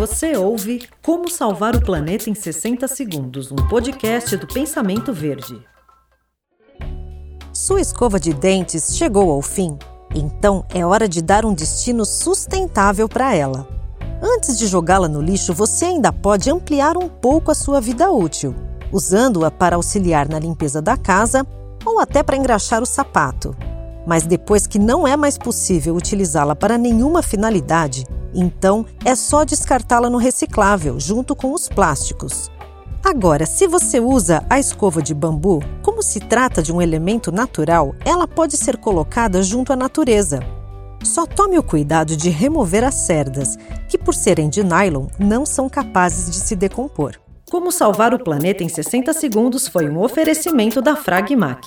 Você ouve Como Salvar o Planeta em 60 Segundos, um podcast do Pensamento Verde. Sua escova de dentes chegou ao fim? Então é hora de dar um destino sustentável para ela. Antes de jogá-la no lixo, você ainda pode ampliar um pouco a sua vida útil, usando-a para auxiliar na limpeza da casa ou até para engraxar o sapato. Mas depois que não é mais possível utilizá-la para nenhuma finalidade, então é só descartá-la no reciclável, junto com os plásticos. Agora, se você usa a escova de bambu, como se trata de um elemento natural, ela pode ser colocada junto à natureza. Só tome o cuidado de remover as cerdas, que por serem de nylon não são capazes de se decompor. Como salvar o planeta em 60 segundos foi um oferecimento da Fragmac.